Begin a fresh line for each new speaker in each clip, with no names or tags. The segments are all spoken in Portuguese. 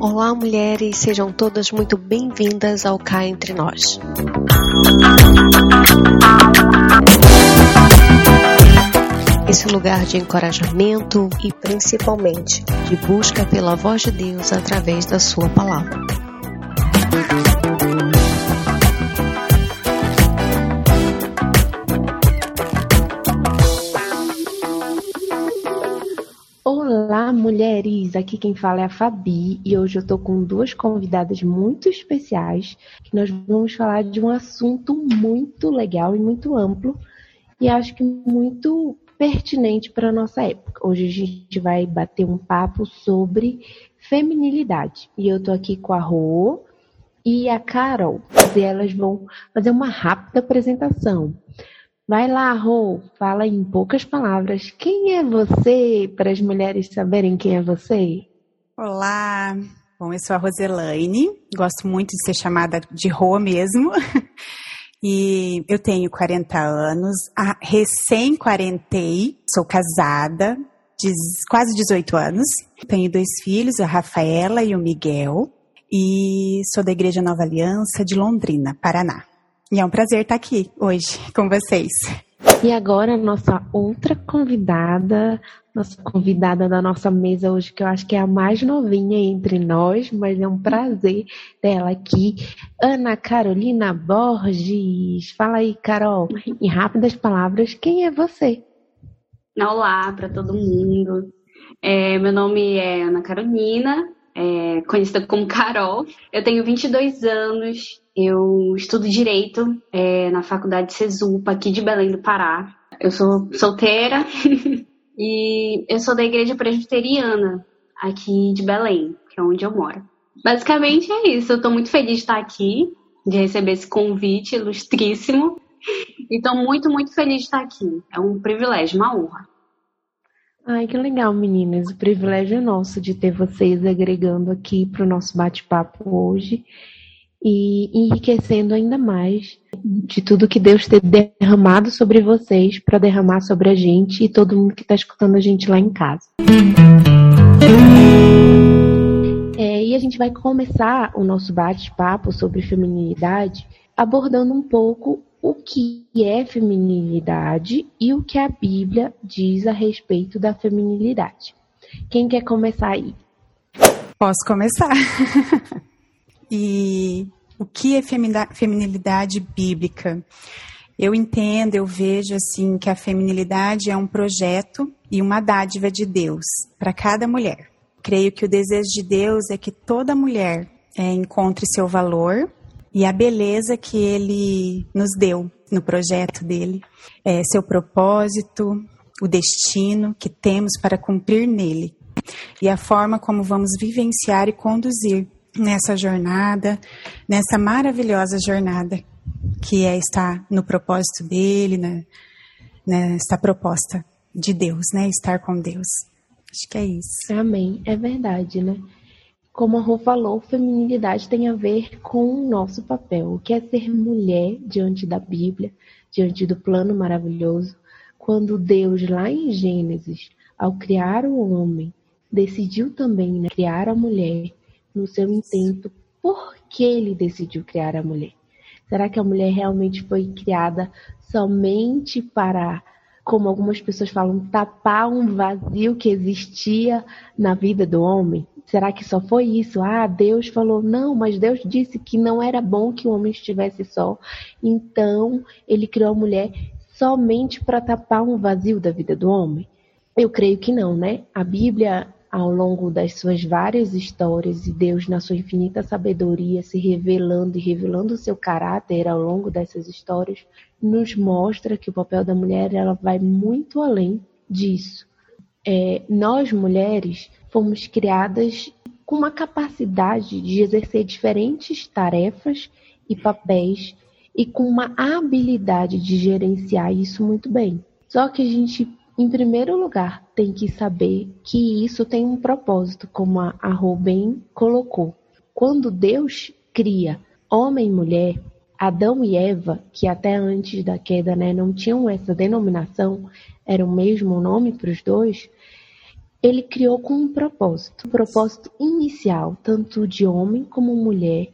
Olá, mulheres, sejam todas muito bem-vindas ao Cá Entre Nós. Esse lugar de encorajamento e principalmente de busca pela voz de Deus através da Sua palavra.
Mulheres! Aqui quem fala é a Fabi e hoje eu tô com duas convidadas muito especiais que nós vamos falar de um assunto muito legal e muito amplo e acho que muito pertinente para a nossa época. Hoje a gente vai bater um papo sobre feminilidade e eu tô aqui com a Rô e a Carol e elas vão fazer uma rápida apresentação. Vai lá, Rô, fala em poucas palavras. Quem é você, para as mulheres saberem quem é você?
Olá, bom, eu sou a Roselaine, gosto muito de ser chamada de Rô mesmo. E eu tenho 40 anos, recém-quarentei, sou casada, quase 18 anos. Tenho dois filhos, a Rafaela e o Miguel. E sou da Igreja Nova Aliança de Londrina, Paraná. E é um prazer estar aqui hoje com vocês.
E agora, nossa outra convidada, nossa convidada da nossa mesa hoje, que eu acho que é a mais novinha entre nós, mas é um prazer dela aqui, Ana Carolina Borges. Fala aí, Carol, em rápidas palavras, quem é você?
Olá para todo mundo. É, meu nome é Ana Carolina, é, conhecida como Carol. Eu tenho 22 anos, eu estudo Direito é, na Faculdade Cesupa, aqui de Belém do Pará. Eu sou solteira e eu sou da Igreja Presbiteriana, aqui de Belém, que é onde eu moro. Basicamente é isso. Eu estou muito feliz de estar aqui, de receber esse convite ilustríssimo. E estou muito, muito feliz de estar aqui. É um privilégio, uma honra.
Ai, que legal, meninas. O privilégio é nosso de ter vocês agregando aqui para o nosso bate-papo hoje e enriquecendo ainda mais de tudo que Deus tem derramado sobre vocês para derramar sobre a gente e todo mundo que está escutando a gente lá em casa. É, e a gente vai começar o nosso bate-papo sobre feminilidade abordando um pouco o que é feminilidade e o que a Bíblia diz a respeito da feminilidade. Quem quer começar aí?
Posso começar. E o que é feminilidade bíblica? Eu entendo, eu vejo assim que a feminilidade é um projeto e uma dádiva de Deus para cada mulher. Creio que o desejo de Deus é que toda mulher é, encontre seu valor e a beleza que Ele nos deu no projeto dele, é, seu propósito, o destino que temos para cumprir nele e a forma como vamos vivenciar e conduzir nessa jornada, nessa maravilhosa jornada que é estar no propósito dele, né, nessa proposta de Deus, né? Estar com Deus. Acho que é isso.
Amém. É verdade, né? Como a Rô falou, feminilidade tem a ver com o nosso papel, o que é ser mulher diante da Bíblia, diante do plano maravilhoso, quando Deus, lá em Gênesis, ao criar o homem, decidiu também né, criar a mulher no seu intento por que ele decidiu criar a mulher. Será que a mulher realmente foi criada somente para, como algumas pessoas falam, tapar um vazio que existia na vida do homem? Será que só foi isso? Ah, Deus falou, não, mas Deus disse que não era bom que o homem estivesse só. Então, ele criou a mulher somente para tapar um vazio da vida do homem? Eu creio que não, né? A Bíblia ao longo das suas várias histórias e Deus, na sua infinita sabedoria, se revelando e revelando o seu caráter ao longo dessas histórias, nos mostra que o papel da mulher ela vai muito além disso. É, nós, mulheres, fomos criadas com uma capacidade de exercer diferentes tarefas e papéis e com uma habilidade de gerenciar isso muito bem. Só que a gente em primeiro lugar, tem que saber que isso tem um propósito, como a, a Rubem colocou. Quando Deus cria homem e mulher, Adão e Eva, que até antes da queda né, não tinham essa denominação, era o mesmo nome para os dois, ele criou com um propósito. O propósito inicial, tanto de homem como mulher,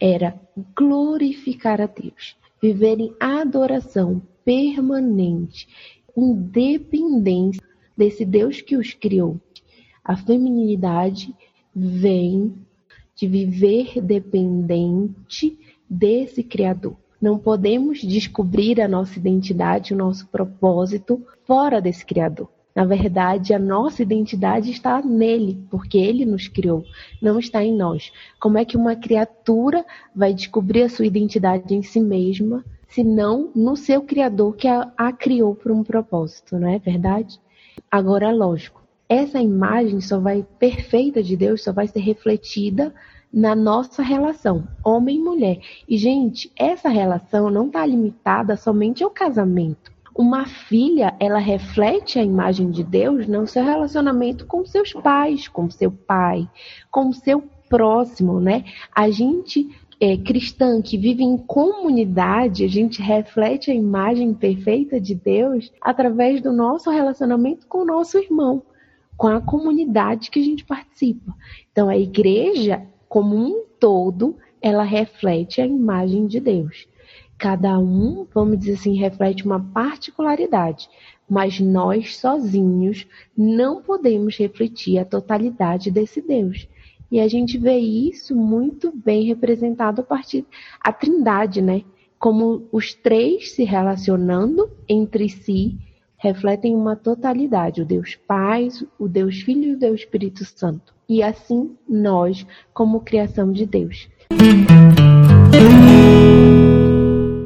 era glorificar a Deus, viver em adoração permanente, independência desse Deus que os criou. A feminilidade vem de viver dependente desse Criador. Não podemos descobrir a nossa identidade, o nosso propósito fora desse Criador. Na verdade, a nossa identidade está nele, porque ele nos criou, não está em nós. Como é que uma criatura vai descobrir a sua identidade em si mesma, se não no seu criador que a, a criou por um propósito, não é verdade? Agora, lógico, essa imagem só vai perfeita de Deus só vai ser refletida na nossa relação, homem e mulher. E, gente, essa relação não está limitada somente ao casamento. Uma filha, ela reflete a imagem de Deus no seu relacionamento com seus pais, com seu pai, com seu próximo, né? A gente é, cristã que vive em comunidade, a gente reflete a imagem perfeita de Deus através do nosso relacionamento com o nosso irmão, com a comunidade que a gente participa. Então, a igreja como um todo, ela reflete a imagem de Deus. Cada um, vamos dizer assim, reflete uma particularidade, mas nós sozinhos não podemos refletir a totalidade desse Deus. E a gente vê isso muito bem representado a partir da Trindade, né? Como os três se relacionando entre si refletem uma totalidade, o Deus Pai, o Deus Filho e o Deus Espírito Santo e assim nós, como criação de Deus.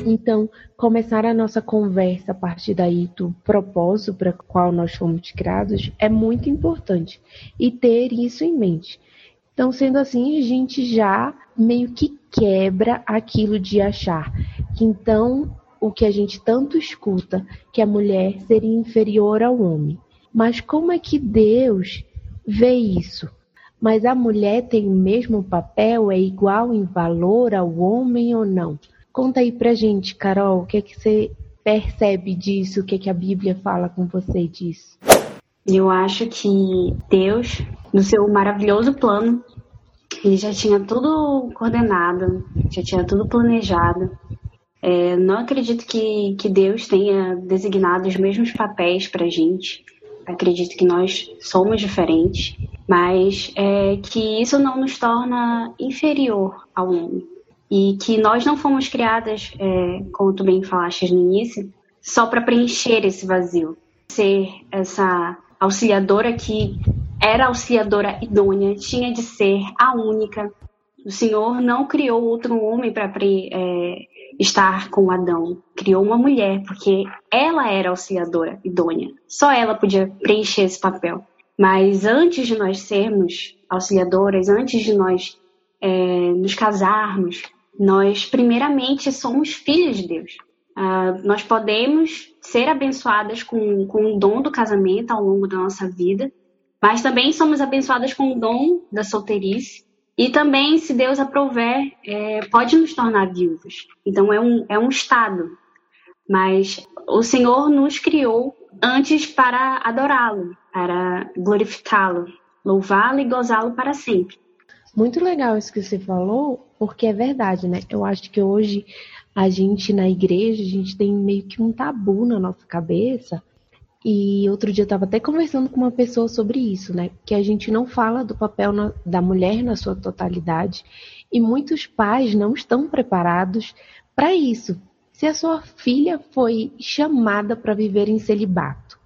Então, começar a nossa conversa a partir daí do propósito para qual nós fomos criados é muito importante e ter isso em mente. Então, sendo assim, a gente já meio que quebra aquilo de achar que então o que a gente tanto escuta, que a mulher seria inferior ao homem. Mas como é que Deus vê isso? Mas a mulher tem o mesmo papel, é igual em valor ao homem ou não? Conta aí pra gente, Carol, o que é que você percebe disso, o que é que a Bíblia fala com você disso?
Eu acho que Deus, no seu maravilhoso plano, ele já tinha tudo coordenado, já tinha tudo planejado. É, não acredito que, que Deus tenha designado os mesmos papéis para gente. Acredito que nós somos diferentes mas é, que isso não nos torna inferior ao homem. E que nós não fomos criadas, é, como tu bem falaste no início, só para preencher esse vazio. Ser essa auxiliadora que era auxiliadora idônea, tinha de ser a única. O Senhor não criou outro homem para é, estar com Adão. Criou uma mulher, porque ela era auxiliadora idônea. Só ela podia preencher esse papel. Mas antes de nós sermos auxiliadoras, antes de nós é, nos casarmos, nós primeiramente somos filhos de Deus. Uh, nós podemos ser abençoadas com, com o dom do casamento ao longo da nossa vida, mas também somos abençoadas com o dom da solteirice. E também, se Deus aprover, é, pode nos tornar viúvas. Então é um, é um estado. Mas o Senhor nos criou antes para adorá-lo, para glorificá-lo, louvá-lo e gozá-lo para sempre.
Muito legal isso que você falou, porque é verdade, né? Eu acho que hoje a gente na igreja, a gente tem meio que um tabu na nossa cabeça. E outro dia eu estava até conversando com uma pessoa sobre isso, né? Que a gente não fala do papel na, da mulher na sua totalidade. E muitos pais não estão preparados para isso. Se a sua filha foi chamada para viver em celibato,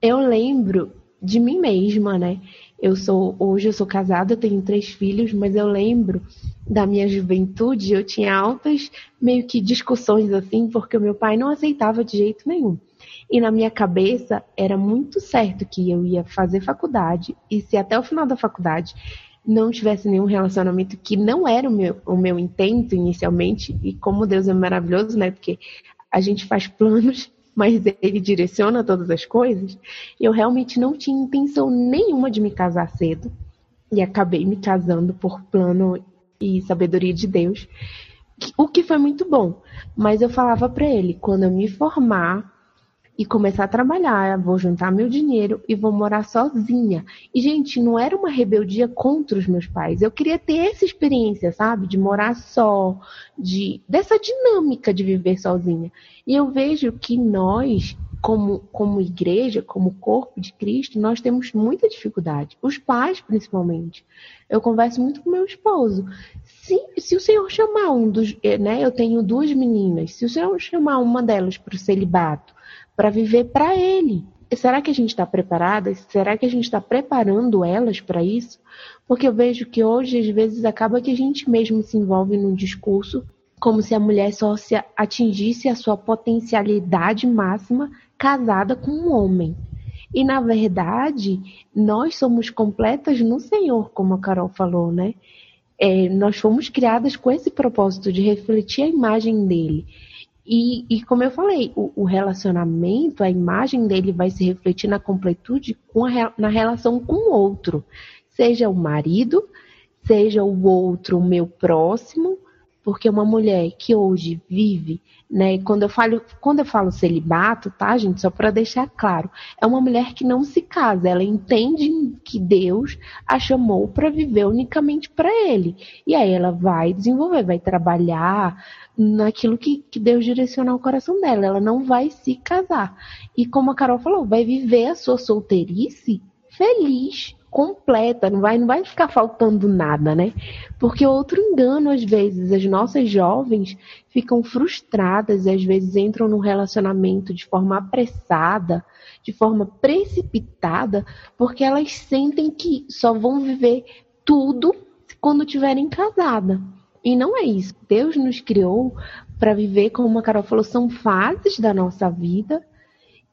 eu lembro de mim mesma, né? Eu sou hoje eu sou casada, eu tenho três filhos, mas eu lembro da minha juventude, eu tinha altas meio que discussões assim, porque o meu pai não aceitava de jeito nenhum. E na minha cabeça era muito certo que eu ia fazer faculdade e se até o final da faculdade não tivesse nenhum relacionamento que não era o meu, o meu intento inicialmente, e como Deus é maravilhoso, né? Porque a gente faz planos, mas ele direciona todas as coisas. Eu realmente não tinha intenção nenhuma de me casar cedo, e acabei me casando por plano e sabedoria de Deus, o que foi muito bom. Mas eu falava para ele, quando eu me formar, e começar a trabalhar, vou juntar meu dinheiro e vou morar sozinha. E, gente, não era uma rebeldia contra os meus pais. Eu queria ter essa experiência, sabe? De morar só, de dessa dinâmica de viver sozinha. E eu vejo que nós, como, como igreja, como corpo de Cristo, nós temos muita dificuldade. Os pais, principalmente. Eu converso muito com meu esposo. Se, se o Senhor chamar um dos. Eh, né, eu tenho duas meninas. Se o Senhor chamar uma delas para o celibato, para viver para Ele. Será que a gente está preparada? Será que a gente está preparando elas para isso? Porque eu vejo que hoje, às vezes, acaba que a gente mesmo se envolve num discurso como se a mulher só se atingisse a sua potencialidade máxima casada com um homem. E na verdade, nós somos completas no Senhor, como a Carol falou, né? É, nós fomos criadas com esse propósito de refletir a imagem dele. E, e como eu falei, o, o, relacionamento, a imagem dele vai se refletir na completude com a, na relação com o outro. Seja o marido, seja o outro, o meu próximo, porque uma mulher que hoje vive, né, quando eu falo, quando eu falo celibato, tá, gente, só para deixar claro, é uma mulher que não se casa, ela entende que Deus a chamou para viver unicamente para ele. E aí ela vai desenvolver, vai trabalhar naquilo que, que Deus direcionar o coração dela, ela não vai se casar. E como a Carol falou, vai viver a sua solteirice feliz, completa, não vai, não vai ficar faltando nada, né? Porque outro engano, às vezes, as nossas jovens ficam frustradas, às vezes entram num relacionamento de forma apressada, de forma precipitada, porque elas sentem que só vão viver tudo quando tiverem casada. E não é isso. Deus nos criou para viver, como a Carol falou, são fases da nossa vida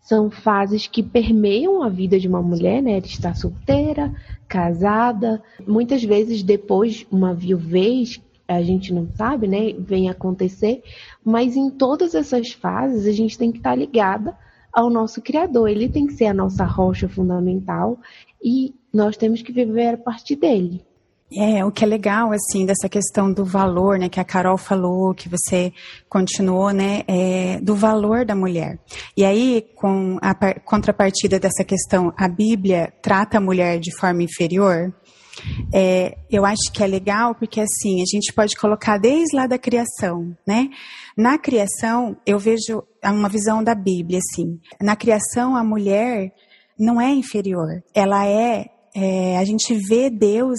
são fases que permeiam a vida de uma mulher, né? Ela está solteira, casada, muitas vezes depois uma viuvez, a gente não sabe, né? Vem acontecer, mas em todas essas fases a gente tem que estar ligada ao nosso Criador. Ele tem que ser a nossa rocha fundamental e nós temos que viver a partir dele.
É, o que é legal, assim, dessa questão do valor, né, que a Carol falou, que você continuou, né, é, do valor da mulher. E aí, com a contrapartida dessa questão, a Bíblia trata a mulher de forma inferior, é, eu acho que é legal porque, assim, a gente pode colocar desde lá da criação, né? Na criação, eu vejo uma visão da Bíblia, assim. Na criação, a mulher não é inferior. Ela é, é a gente vê Deus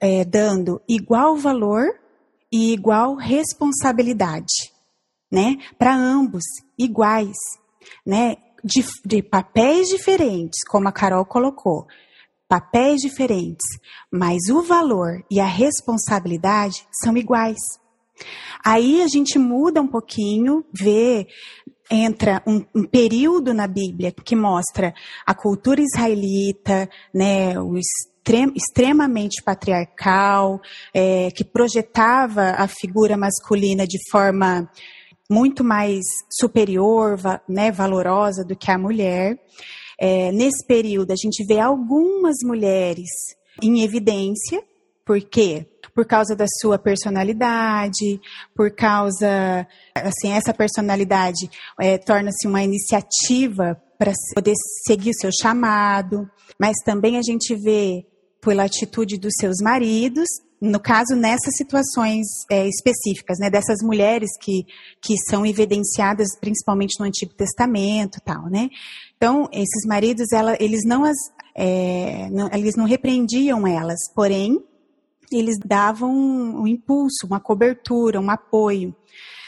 é, dando igual valor e igual responsabilidade, né? Para ambos, iguais, né? De, de papéis diferentes, como a Carol colocou, papéis diferentes, mas o valor e a responsabilidade são iguais. Aí a gente muda um pouquinho, vê, entra um, um, período na Bíblia que mostra a cultura israelita, né, os extremamente patriarcal, é, que projetava a figura masculina de forma muito mais superior, né, valorosa do que a mulher. É, nesse período, a gente vê algumas mulheres em evidência, por quê? Por causa da sua personalidade, por causa, assim, essa personalidade é, torna-se uma iniciativa para poder seguir o seu chamado, mas também a gente vê pela atitude dos seus maridos, no caso, nessas situações é, específicas, né, dessas mulheres que, que são evidenciadas principalmente no Antigo Testamento tal, né? Então, esses maridos, ela, eles não as, é, não, eles não repreendiam elas, porém, eles davam um, um impulso, uma cobertura, um apoio.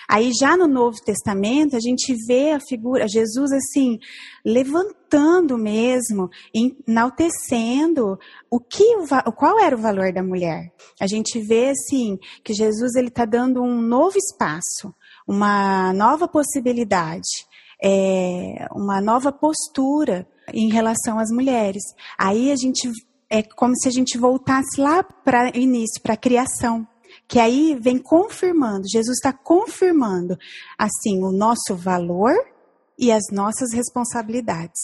Aí já no Novo Testamento a gente vê a figura, Jesus assim, levantando mesmo, enaltecendo o que, qual era o valor da mulher. A gente vê assim que Jesus ele está dando um novo espaço, uma nova possibilidade, é, uma nova postura em relação às mulheres. Aí a gente é como se a gente voltasse lá para o início, para a criação que aí vem confirmando, Jesus está confirmando, assim, o nosso valor e as nossas responsabilidades.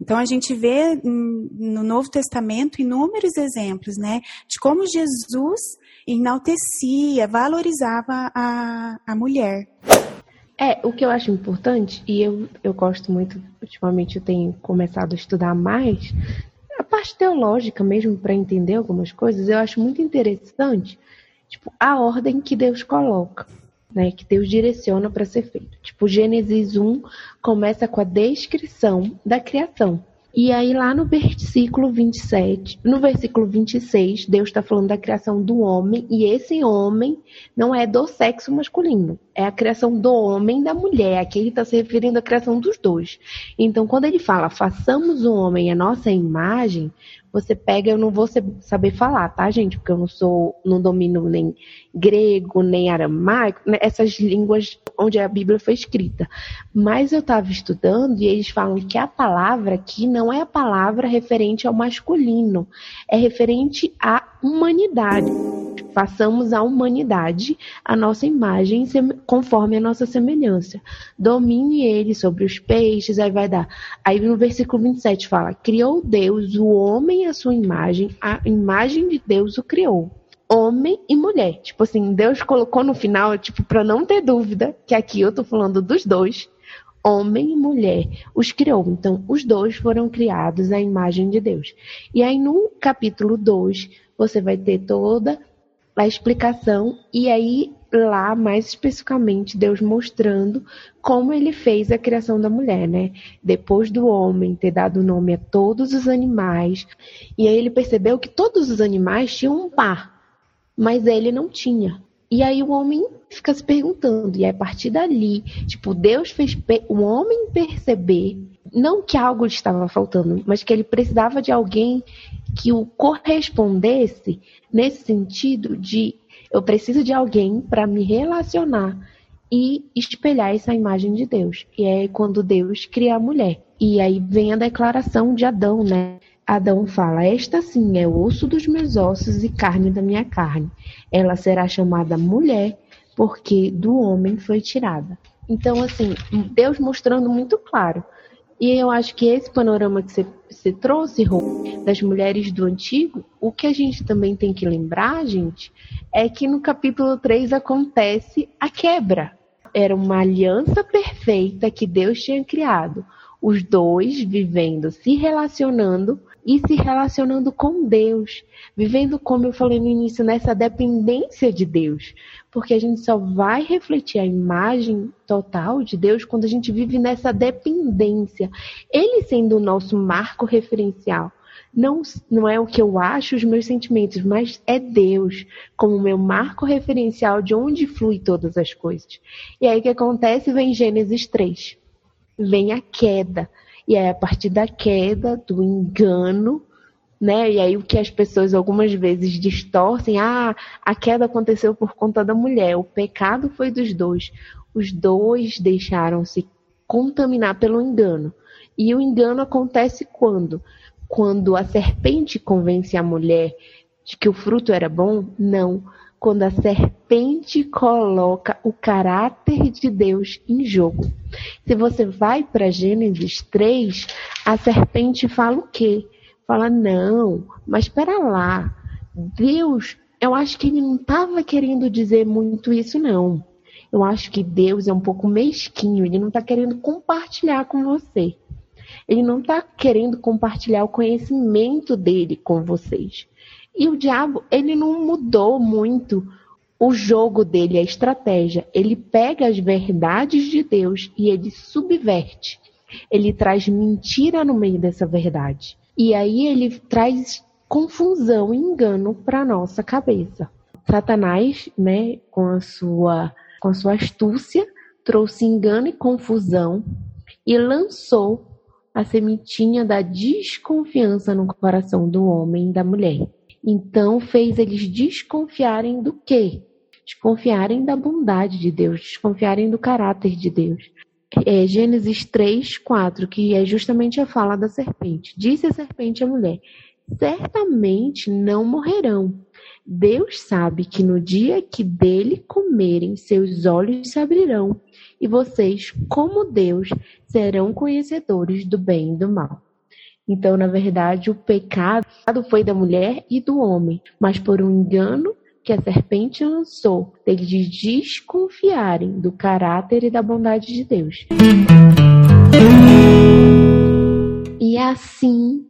Então a gente vê no Novo Testamento inúmeros exemplos, né, de como Jesus enaltecia, valorizava a, a mulher.
É, o que eu acho importante, e eu, eu gosto muito, ultimamente eu tenho começado a estudar mais, a parte teológica mesmo, para entender algumas coisas, eu acho muito interessante, tipo, a ordem que Deus coloca, né, que Deus direciona para ser feito. Tipo, Gênesis 1 começa com a descrição da criação. E aí, lá no versículo 27, no versículo 26, Deus está falando da criação do homem, e esse homem não é do sexo masculino, é a criação do homem e da mulher. Aqui ele está se referindo à criação dos dois. Então, quando ele fala, façamos o homem a nossa imagem, você pega, eu não vou saber falar, tá, gente? Porque eu não sou, não domino nem grego, nem aramaico, né? essas línguas onde a Bíblia foi escrita. Mas eu estava estudando e eles falam que a palavra aqui não é a palavra referente ao masculino, é referente à humanidade. Façamos a humanidade a nossa imagem conforme a nossa semelhança. Domine ele sobre os peixes, aí vai dar. Aí no versículo 27 fala: Criou Deus o homem à sua imagem, a imagem de Deus o criou homem e mulher. Tipo assim, Deus colocou no final, tipo, para não ter dúvida, que aqui eu tô falando dos dois, homem e mulher, os criou. Então, os dois foram criados à imagem de Deus. E aí no capítulo 2, você vai ter toda a explicação e aí lá mais especificamente Deus mostrando como ele fez a criação da mulher, né? Depois do homem ter dado nome a todos os animais, e aí ele percebeu que todos os animais tinham um par, mas ele não tinha. E aí o homem fica se perguntando, e a partir dali, tipo, Deus fez o homem perceber não que algo estava faltando, mas que ele precisava de alguém que o correspondesse nesse sentido de eu preciso de alguém para me relacionar e espelhar essa imagem de Deus. E é quando Deus cria a mulher. E aí vem a declaração de Adão, né? Adão fala: Esta sim é osso dos meus ossos e carne da minha carne. Ela será chamada mulher, porque do homem foi tirada. Então, assim, Deus mostrando muito claro e eu acho que esse panorama que você, trouxe, Rô, das mulheres do antigo, o que a gente também tem que lembrar, gente, é que no capítulo 3 acontece a quebra. Era uma aliança perfeita que Deus tinha criado. Os dois vivendo, se relacionando e se relacionando com Deus, vivendo, como eu falei no início, nessa dependência de Deus, porque a gente só vai refletir a imagem total de Deus quando a gente vive nessa dependência, Ele sendo o nosso marco referencial. Não, não é o que eu acho, os meus sentimentos, mas é Deus como meu marco referencial de onde flui todas as coisas. E aí o que acontece? Vem Gênesis 3. Vem a queda e aí, a partir da queda, do engano, né? E aí o que as pessoas algumas vezes distorcem, ah, a queda aconteceu por conta da mulher, o pecado foi dos dois. Os dois deixaram-se contaminar pelo engano. E o engano acontece quando? Quando a serpente convence a mulher de que o fruto era bom? Não. Quando a serpente coloca o caráter de Deus em jogo. Se você vai para Gênesis 3, a serpente fala o quê? Fala, não, mas espera lá. Deus, eu acho que ele não estava querendo dizer muito isso, não. Eu acho que Deus é um pouco mesquinho, ele não está querendo compartilhar com você. Ele não está querendo compartilhar o conhecimento dele com vocês. E o diabo, ele não mudou muito o jogo dele, a estratégia. Ele pega as verdades de Deus e ele subverte. Ele traz mentira no meio dessa verdade. E aí ele traz confusão e engano para nossa cabeça. Satanás, né, com a sua com a sua astúcia, trouxe engano e confusão e lançou a sementinha da desconfiança no coração do homem e da mulher. Então fez eles desconfiarem do quê? Desconfiarem da bondade de Deus, desconfiarem do caráter de Deus. É Gênesis 3, 4, que é justamente a fala da serpente. Disse a serpente à mulher: Certamente não morrerão. Deus sabe que no dia que dele comerem, seus olhos se abrirão, e vocês, como Deus, serão conhecedores do bem e do mal. Então, na verdade, o pecado foi da mulher e do homem, mas por um engano que a serpente lançou, deles desconfiarem do caráter e da bondade de Deus. E assim,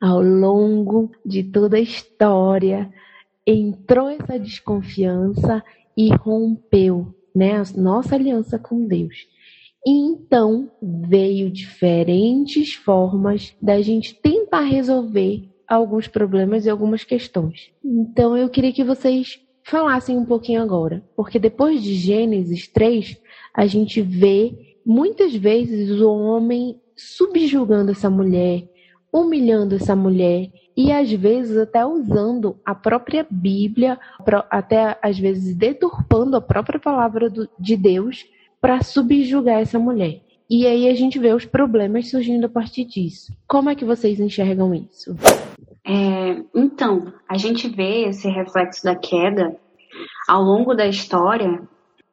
ao longo de toda a história, entrou essa desconfiança e rompeu né, a nossa aliança com Deus. E então veio diferentes formas da gente tentar resolver alguns problemas e algumas questões. Então eu queria que vocês falassem um pouquinho agora, porque depois de Gênesis 3, a gente vê muitas vezes o homem subjugando essa mulher, humilhando essa mulher e às vezes até usando a própria Bíblia, até às vezes deturpando a própria palavra de Deus para subjugar essa mulher. E aí a gente vê os problemas surgindo a partir disso. Como é que vocês enxergam isso?
É, então, a gente vê esse reflexo da queda ao longo da história.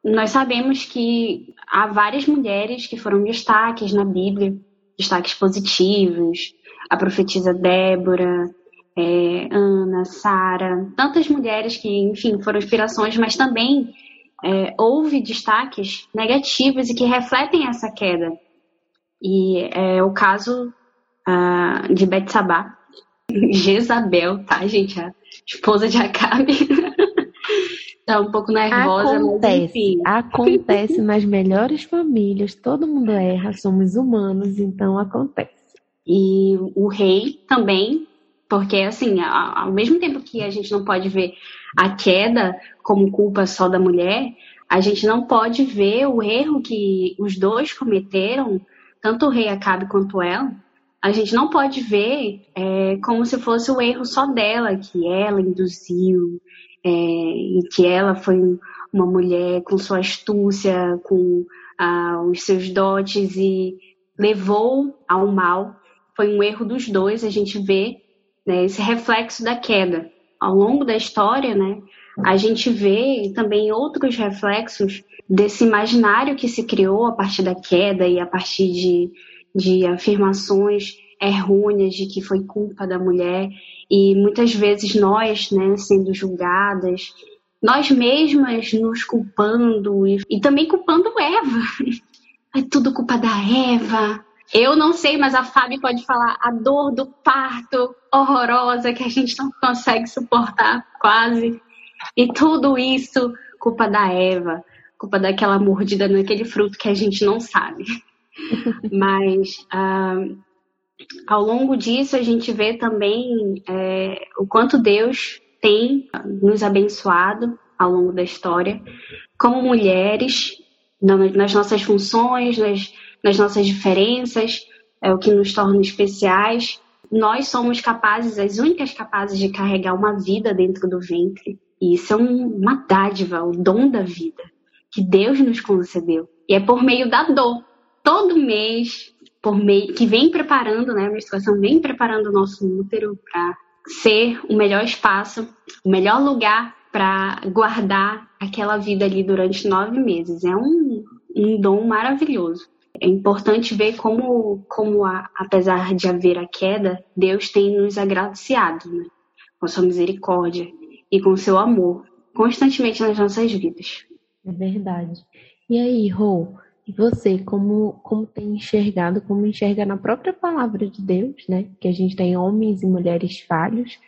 Nós sabemos que há várias mulheres que foram destaques na Bíblia, destaques positivos, a profetisa Débora, é, Ana, Sara, tantas mulheres que, enfim, foram inspirações, mas também é, houve destaques negativos e que refletem essa queda. E é o caso uh, de Betsabá, Jezabel, tá, gente? A esposa de Acabe. tá um pouco nervosa,
acontece,
mas enfim.
Acontece nas melhores famílias, todo mundo erra, somos humanos, então acontece.
E o rei também porque, assim, ao mesmo tempo que a gente não pode ver a queda como culpa só da mulher, a gente não pode ver o erro que os dois cometeram, tanto o rei Acabe quanto ela. A gente não pode ver é, como se fosse o erro só dela, que ela induziu, é, e que ela foi uma mulher com sua astúcia, com ah, os seus dotes e levou ao mal. Foi um erro dos dois, a gente vê né, esse reflexo da queda. Ao longo da história, né, a gente vê também outros reflexos desse imaginário que se criou a partir da queda e a partir de, de afirmações errôneas de que foi culpa da mulher e muitas vezes nós, né, sendo julgadas, nós mesmas nos culpando e, e também culpando Eva. É tudo culpa da Eva, eu não sei, mas a Fábio pode falar a dor do parto horrorosa que a gente não consegue suportar quase. E tudo isso, culpa da Eva, culpa daquela mordida naquele fruto que a gente não sabe. Mas uh, ao longo disso a gente vê também é, o quanto Deus tem nos abençoado ao longo da história, como mulheres, nas nossas funções, nas nas nossas diferenças, é o que nos torna especiais. Nós somos capazes, as únicas capazes de carregar uma vida dentro do ventre. E isso é uma dádiva, o dom da vida que Deus nos concedeu. E é por meio da dor. Todo mês, por meio que vem preparando, né, a menstruação vem preparando o nosso útero para ser o melhor espaço, o melhor lugar para guardar aquela vida ali durante nove meses. É um, um dom maravilhoso é importante ver como, como a, apesar de haver a queda, Deus tem nos agraciado né? com sua misericórdia e com seu amor constantemente nas nossas vidas.
É verdade. E aí, Rô, e você, como, como tem enxergado, como enxerga na própria palavra de Deus, né? Que a gente tem homens e mulheres falhos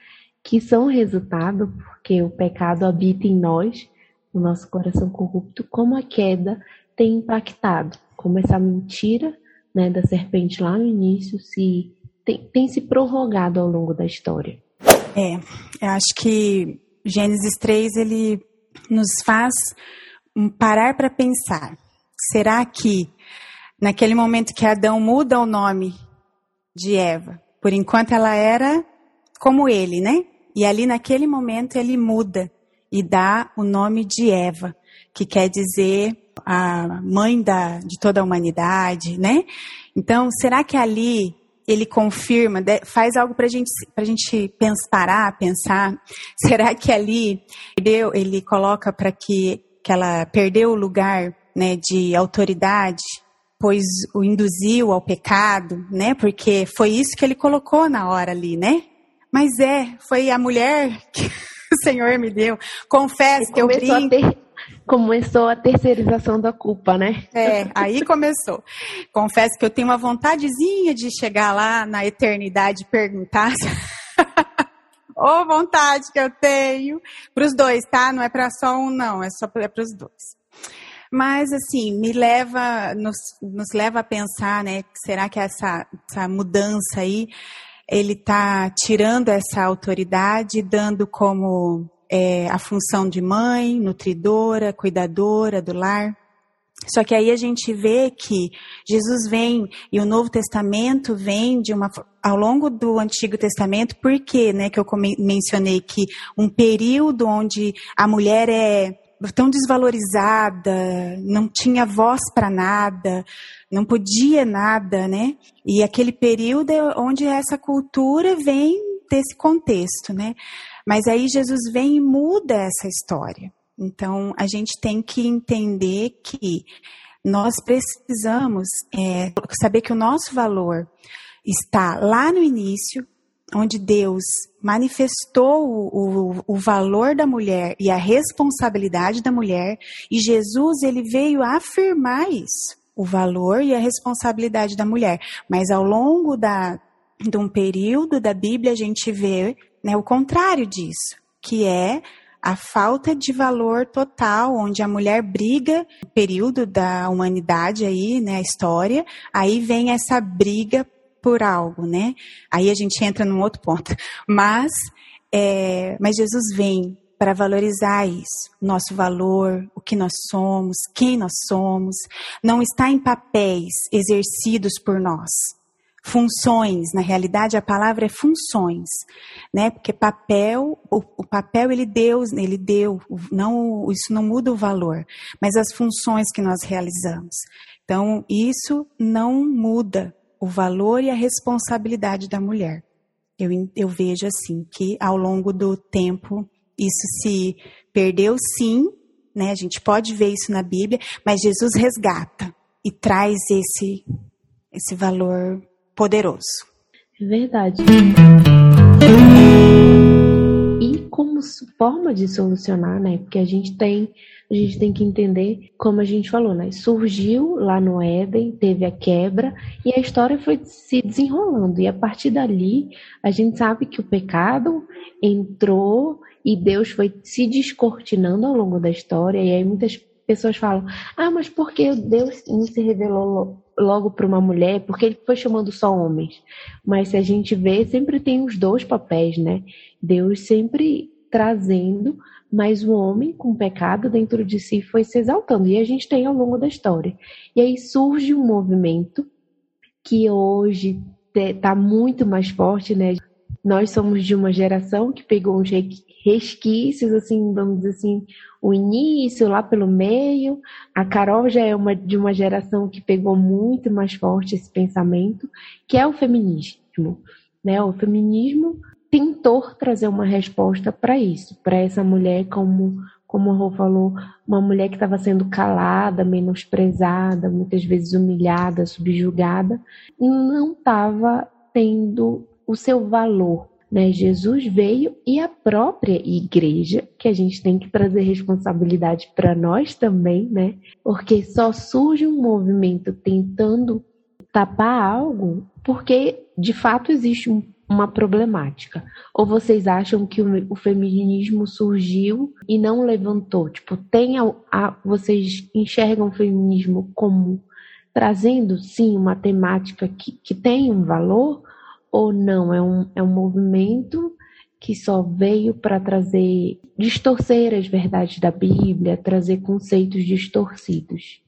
que são resultado porque o pecado habita em nós, no nosso coração corrupto, como a queda tem impactado como essa mentira né, da serpente lá no início se tem, tem se prorrogado ao longo da história.
É, eu acho que Gênesis 3 ele nos faz parar para pensar. Será que naquele momento que Adão muda o nome de Eva, por enquanto ela era como ele, né? E ali naquele momento ele muda e dá o nome de Eva, que quer dizer a mãe da, de toda a humanidade, né? Então, será que ali ele confirma, faz algo para gente, a gente pensar, parar, pensar? Será que ali ele, coloca para que, que ela perdeu o lugar né, de autoridade, pois o induziu ao pecado, né? Porque foi isso que ele colocou na hora ali, né? Mas é, foi a mulher que, o Senhor me deu. Confesso que eu brinco.
Ter, começou a terceirização da culpa, né?
É, aí começou. Confesso que eu tenho uma vontadezinha de chegar lá na eternidade e perguntar. Ô, oh, vontade que eu tenho. Para os dois, tá? Não é para só um, não. É só é para os dois. Mas, assim, me leva, nos, nos leva a pensar, né? Será que essa, essa mudança aí, ele está tirando essa autoridade, dando como é, a função de mãe, nutridora, cuidadora do lar? Só que aí a gente vê que Jesus vem e o Novo Testamento vem de uma ao longo do Antigo Testamento, por quê, né, que eu mencionei que um período onde a mulher é tão desvalorizada, não tinha voz para nada, não podia nada, né? E aquele período é onde essa cultura vem desse contexto, né? Mas aí Jesus vem e muda essa história. Então a gente tem que entender que nós precisamos é, saber que o nosso valor está lá no início, onde Deus manifestou o, o, valor da mulher e a responsabilidade da mulher, e Jesus ele veio afirmar isso, o valor e a responsabilidade da mulher. Mas ao longo da, de um período da Bíblia a gente vê né, o contrário disso, que é a falta de valor total, onde a mulher briga, período da humanidade aí, né, a história, aí vem essa briga por algo, né? Aí a gente entra num outro ponto. Mas, é, mas Jesus vem para valorizar isso, nosso valor, o que nós somos, quem nós somos, não está em papéis exercidos por nós. Funções, na realidade a palavra é funções, né? Porque papel, o, o papel ele deu, ele deu, não, isso não muda o valor, mas as funções que nós realizamos. Então, isso não muda o valor e a responsabilidade da mulher. Eu, eu vejo assim que ao longo do tempo isso se perdeu sim, né? A gente pode ver isso na Bíblia, mas Jesus resgata e traz esse esse valor poderoso.
É verdade. E como forma de solucionar, né? Porque a gente tem a gente tem que entender, como a gente falou, né? Surgiu lá no Éden, teve a quebra e a história foi se desenrolando. E a partir dali, a gente sabe que o pecado entrou e Deus foi se descortinando ao longo da história. E aí muitas pessoas falam: ah, mas por que Deus não se revelou logo para uma mulher? Porque ele foi chamando só homens. Mas se a gente vê, sempre tem os dois papéis, né? Deus sempre trazendo mas o homem com pecado dentro de si foi se exaltando. E a gente tem ao longo da história. E aí surge um movimento que hoje está muito mais forte, né? Nós somos de uma geração que pegou uns resquícios, assim, vamos dizer assim, o início lá pelo meio. A Carol já é uma, de uma geração que pegou muito mais forte esse pensamento, que é o feminismo. Né? O feminismo tentou trazer uma resposta para isso, para essa mulher, como, como a Rô falou, uma mulher que estava sendo calada, menosprezada, muitas vezes humilhada, subjugada, não estava tendo o seu valor. Né? Jesus veio e a própria igreja, que a gente tem que trazer responsabilidade para nós também, né? Porque só surge um movimento tentando tapar algo porque de fato existe um uma problemática? Ou vocês acham que o, feminismo surgiu e não levantou? Tipo, tem a, a, vocês enxergam o feminismo como trazendo, sim, uma temática que, que tem um valor? Ou não? É um, é um movimento que só veio para trazer, distorcer as verdades da Bíblia, trazer conceitos distorcidos.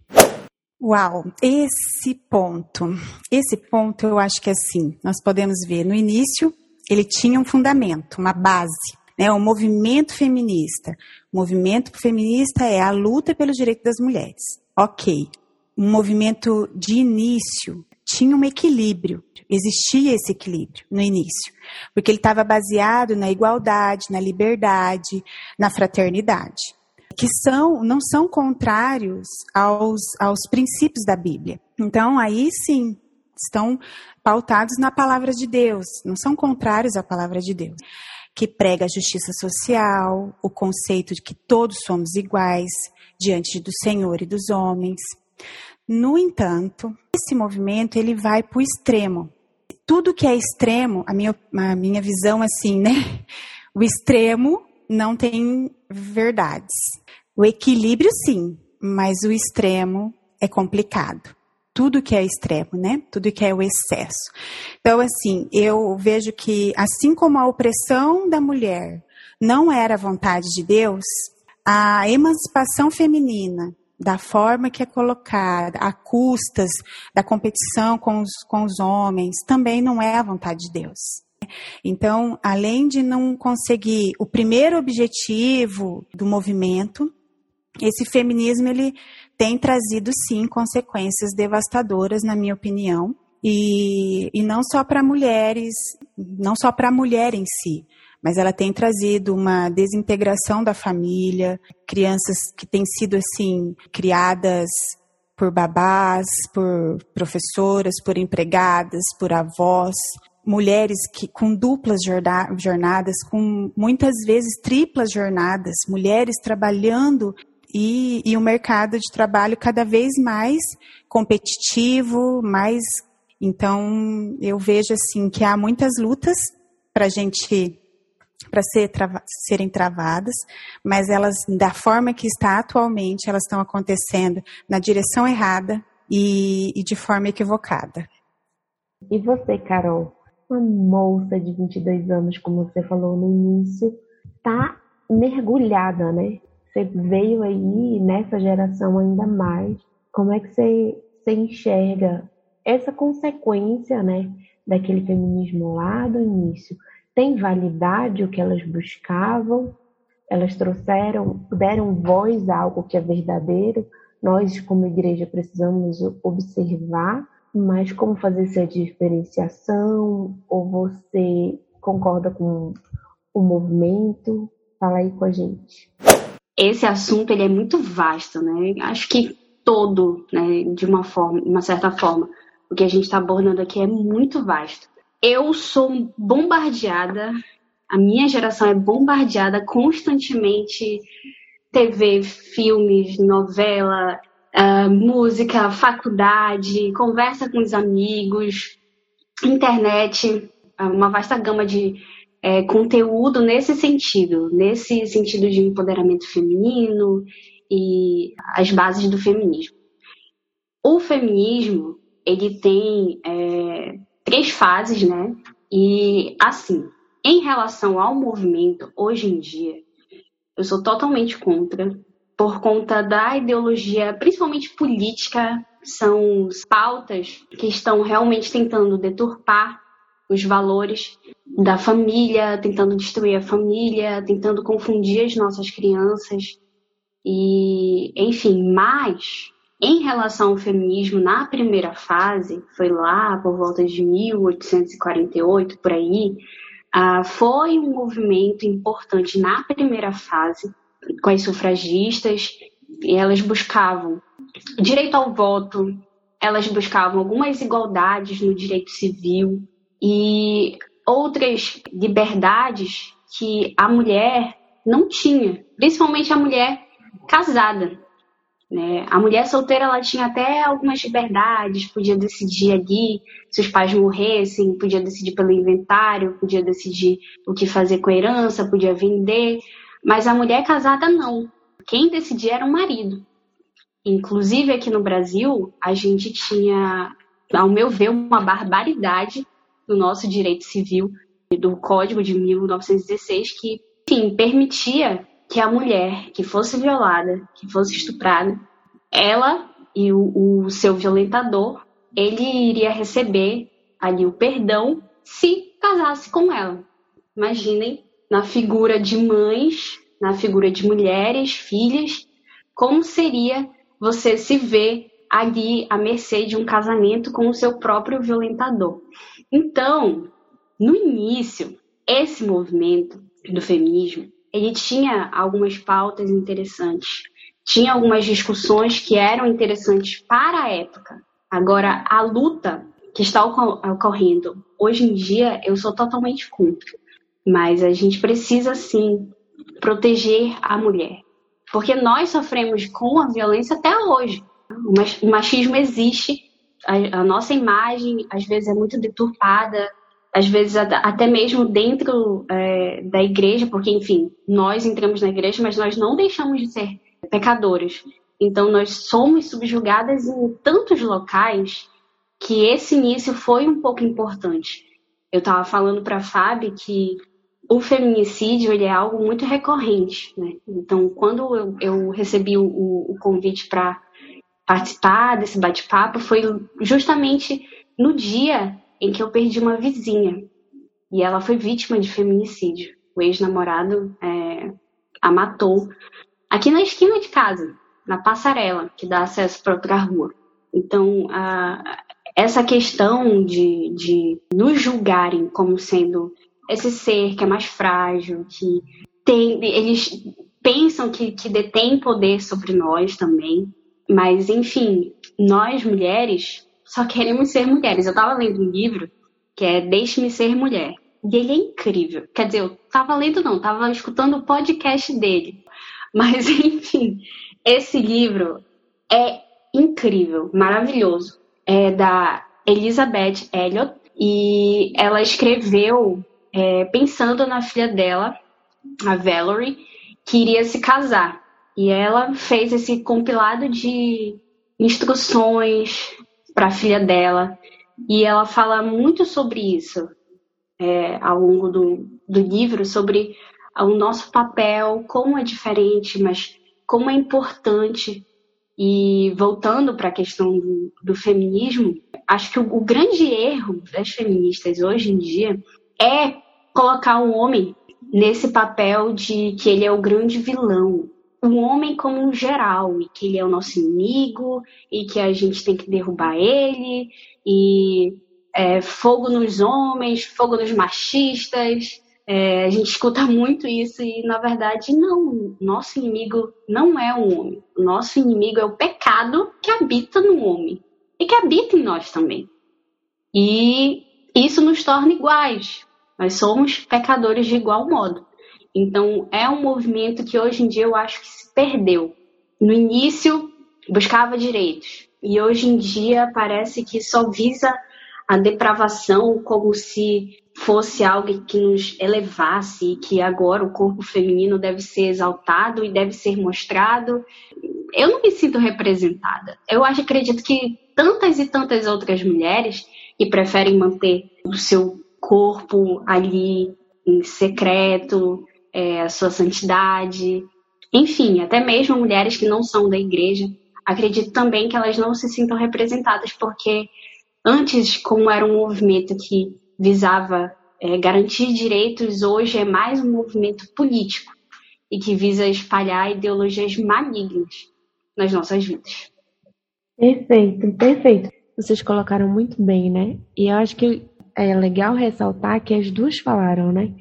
Uau, esse ponto, esse ponto eu acho que é assim, nós podemos ver no início, ele tinha um fundamento, uma base, né, o movimento feminista. O movimento feminista é a luta pelo direito das mulheres. Ok, um movimento de início tinha um equilíbrio, existia esse equilíbrio no início, porque ele estava baseado na igualdade, na liberdade, na fraternidade que são, não são contrários aos, aos princípios da Bíblia. Então, aí sim, estão pautados na palavra de Deus, não são contrários à palavra de Deus. que prega a justiça social, o conceito de que todos somos iguais diante do Senhor e dos homens. No entanto, esse movimento ele vai para o extremo. Tudo que é extremo, a minha, a minha visão assim, né? O extremo não tem verdades. O equilíbrio sim, mas o extremo é complicado. Tudo que é extremo, né? Tudo que é o excesso. Então, assim, eu vejo que, assim como a opressão da mulher não era vontade de Deus, a emancipação feminina, da forma que é colocada, a custas da competição com os, com os homens, também não é a vontade de Deus. Então, além de não conseguir o primeiro objetivo do movimento, esse feminismo ele tem trazido sim consequências devastadoras, na minha opinião, e, e não só para mulheres, não só para a mulher em si, mas ela tem trazido uma desintegração da família, crianças que têm sido assim criadas por babás, por professoras, por empregadas, por avós, mulheres que com duplas jornadas, com muitas vezes triplas jornadas, mulheres trabalhando e, e o mercado de trabalho cada vez mais competitivo, mais. Então, eu vejo assim que há muitas lutas para gente para ser trava, serem travadas, mas elas, da forma que está atualmente, elas estão acontecendo na direção errada e, e de forma equivocada.
E você, Carol, uma moça de 22 anos, como você falou no início, está mergulhada, né? Você veio aí nessa geração ainda mais. Como é que você, você enxerga essa consequência, né, daquele feminismo lá do início? Tem validade o que elas buscavam? Elas trouxeram, deram voz a algo que é verdadeiro? Nós, como igreja, precisamos observar, mas como fazer essa diferenciação? Ou você concorda com o movimento? Fala aí com a gente
esse assunto ele é muito vasto, né? Acho que todo, né, de uma forma, uma certa forma, o que a gente está abordando aqui é muito vasto. Eu sou bombardeada, a minha geração é bombardeada constantemente, TV, filmes, novela, uh, música, faculdade, conversa com os amigos, internet, uma vasta gama de é, conteúdo nesse sentido, nesse sentido de empoderamento feminino e as bases do feminismo. O feminismo ele tem é, três fases, né? E assim, em relação ao movimento hoje em dia, eu sou totalmente contra por conta da ideologia, principalmente política, são pautas que estão realmente tentando deturpar os valores da família, tentando destruir a família, tentando confundir as nossas crianças. E, enfim, mas em relação ao feminismo na primeira fase, foi lá por volta de 1848, por aí, uh, foi um movimento importante na primeira fase, com as sufragistas, e elas buscavam direito ao voto, elas buscavam algumas igualdades no direito civil, e outras liberdades que a mulher não tinha, principalmente a mulher casada. Né? A mulher solteira ela tinha até algumas liberdades, podia decidir ali se os pais morressem, podia decidir pelo inventário, podia decidir o que fazer com a herança, podia vender, mas a mulher casada não. Quem decidia era o marido. Inclusive aqui no Brasil, a gente tinha, ao meu ver, uma barbaridade do nosso direito civil, do Código de 1916, que, enfim, permitia que a mulher que fosse violada, que fosse estuprada, ela e o, o seu violentador, ele iria receber ali o perdão se casasse com ela. Imaginem na figura de mães, na figura de mulheres, filhas, como seria você se ver ali à mercê de um casamento com o seu próprio violentador. Então, no início, esse movimento do feminismo, ele tinha algumas pautas interessantes, tinha algumas discussões que eram interessantes para a época. Agora, a luta que está ocorrendo hoje em dia, eu sou totalmente contra. Mas a gente precisa sim proteger a mulher, porque nós sofremos com a violência até hoje. O machismo existe, a, nossa imagem às vezes é muito deturpada, às vezes até mesmo dentro é, da igreja, porque, enfim, nós entramos na igreja, mas nós não deixamos de ser pecadores. Então, nós somos subjugadas em tantos locais que esse início foi um pouco importante. Eu estava falando para a Fábio que o feminicídio ele é algo muito recorrente. Né? Então, quando eu, eu recebi o, o convite para participar desse bate-papo, foi justamente no dia em que eu perdi uma vizinha. E ela foi vítima de feminicídio. O ex-namorado é, a matou aqui na esquina de casa, na passarela, que dá acesso para outra rua. Então, a, essa questão de, de nos julgarem como sendo esse ser que é mais frágil, que tem. Eles pensam que, que detém poder sobre nós também. Mas, enfim, nós mulheres só queremos ser mulheres. Eu tava lendo um livro que é Deixe-me Ser Mulher. E ele é incrível. Quer dizer, eu tava lendo, não, tava escutando o podcast dele. Mas, enfim, esse livro é incrível, maravilhoso. É da Elizabeth Elliot e ela escreveu é, pensando na filha dela, a Valerie, que iria se casar. E ela fez esse compilado de instruções, para a filha dela. E ela fala muito sobre isso é, ao longo do, do livro, sobre o nosso papel, como é diferente, mas como é importante. E voltando para a questão do, do, feminismo, acho que o, o grande erro das feministas hoje em dia é colocar o homem nesse papel de que ele é o grande vilão, o homem como um geral, e que ele é o nosso inimigo, e que a gente tem que derrubar ele, e é, fogo nos homens, fogo nos machistas. É, a gente escuta muito isso e, na verdade, não. Nosso inimigo não é o homem. O nosso inimigo é o pecado que habita no homem e que habita em nós também. E isso nos torna iguais. Nós somos pecadores de igual modo. Então, é um movimento que hoje em dia eu acho que se perdeu. No início, buscava direitos, e hoje em dia parece que só visa a depravação como se fosse algo que nos elevasse e que agora o corpo feminino deve ser exaltado e deve ser mostrado. Eu não me sinto representada. Eu acho, acredito que tantas e tantas outras mulheres que preferem manter o seu corpo ali em secreto, é, a sua santidade, enfim, até mesmo mulheres que não são da igreja, acredito também que elas não se sintam representadas, porque antes, como era um movimento que visava é, garantir direitos, hoje é mais um movimento político e que visa espalhar ideologias malignas nas nossas vidas.
Perfeito, perfeito. Vocês colocaram muito bem, né? E eu acho que é legal ressaltar que as duas falaram, né?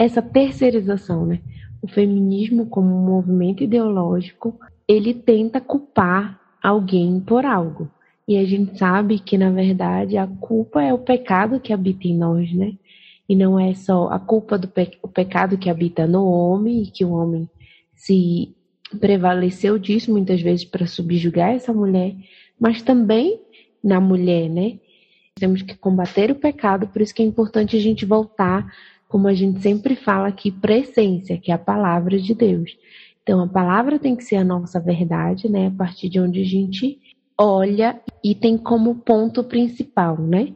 essa terceirização, né? O feminismo como um movimento ideológico, ele tenta culpar alguém por algo. E a gente sabe que, na verdade, a culpa é o pecado que habita em nós, né? E não é só a culpa do pe o pecado que habita no homem, e que o homem se prevaleceu disso muitas vezes para subjugar essa mulher, mas também na mulher, né? Temos que combater o pecado, por isso que é importante a gente voltar como a gente sempre fala aqui, para essência, que é a palavra de Deus. Então, a palavra tem que ser a nossa verdade, né? A partir de onde a gente olha e tem como ponto principal, né?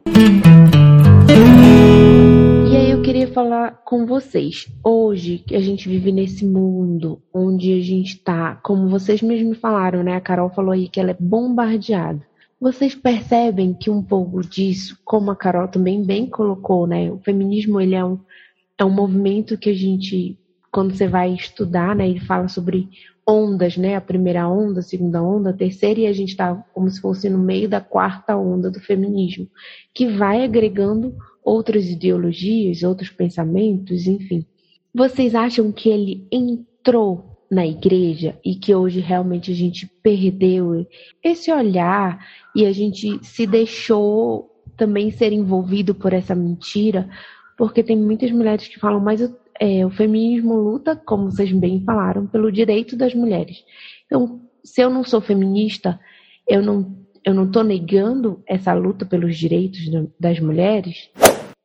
E aí eu queria falar com vocês. Hoje que a gente vive nesse mundo onde a gente está, como vocês mesmos falaram, né? A Carol falou aí que ela é bombardeada. Vocês percebem que um pouco disso, como a Carol também bem colocou, né? O feminismo ele é um é um movimento que a gente, quando você vai estudar, né, ele fala sobre ondas, né, a primeira onda, a segunda onda, a terceira, e a gente está como se fosse no meio da quarta onda do feminismo, que vai agregando outras ideologias, outros pensamentos, enfim. Vocês acham que ele entrou na igreja e que hoje realmente a gente perdeu esse olhar e a gente se deixou também ser envolvido por essa mentira porque tem muitas mulheres que falam, mas é, o feminismo luta, como vocês bem falaram, pelo direito das mulheres. Então, se eu não sou feminista, eu não eu não estou negando essa luta pelos direitos das mulheres?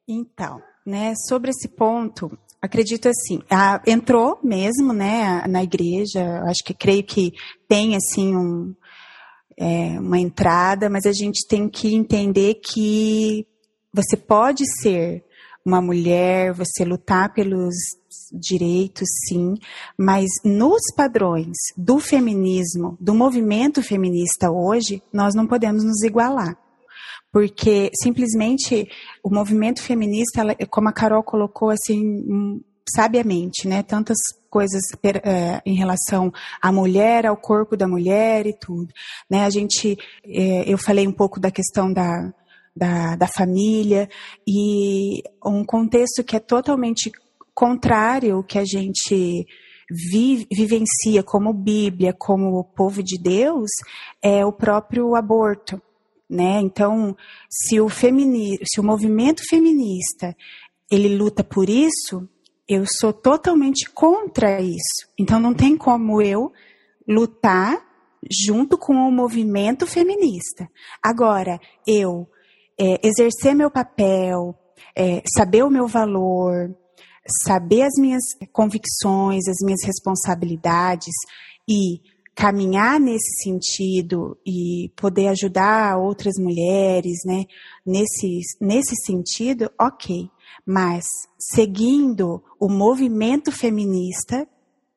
Então, né, sobre esse ponto, acredito assim, a, entrou mesmo, né, na igreja, acho que creio que tem assim um, é, uma entrada, mas a gente tem que entender que você pode ser uma mulher, você lutar pelos direitos, sim, mas nos padrões do feminismo, do movimento feminista hoje, nós não podemos nos igualar. Porque simplesmente o movimento feminista, como a Carol colocou assim, sabiamente, né? Tantas coisas é, em relação à mulher, ao corpo da mulher e tudo, né? A gente, é, eu falei um pouco da questão da, da, da família e um contexto que é totalmente contrário ao que a gente vive, vivencia como Bíblia, como povo de Deus, é o próprio aborto. Né? Então, se o, femini, se o movimento feminista ele luta por isso, eu sou totalmente contra isso. Então, não tem como eu lutar junto com o movimento feminista. Agora, eu é, exercer meu papel, é, saber o meu valor, saber as minhas convicções, as minhas responsabilidades e caminhar nesse sentido e poder ajudar outras mulheres, né? Nesse, nesse sentido, ok. Mas seguindo o movimento feminista,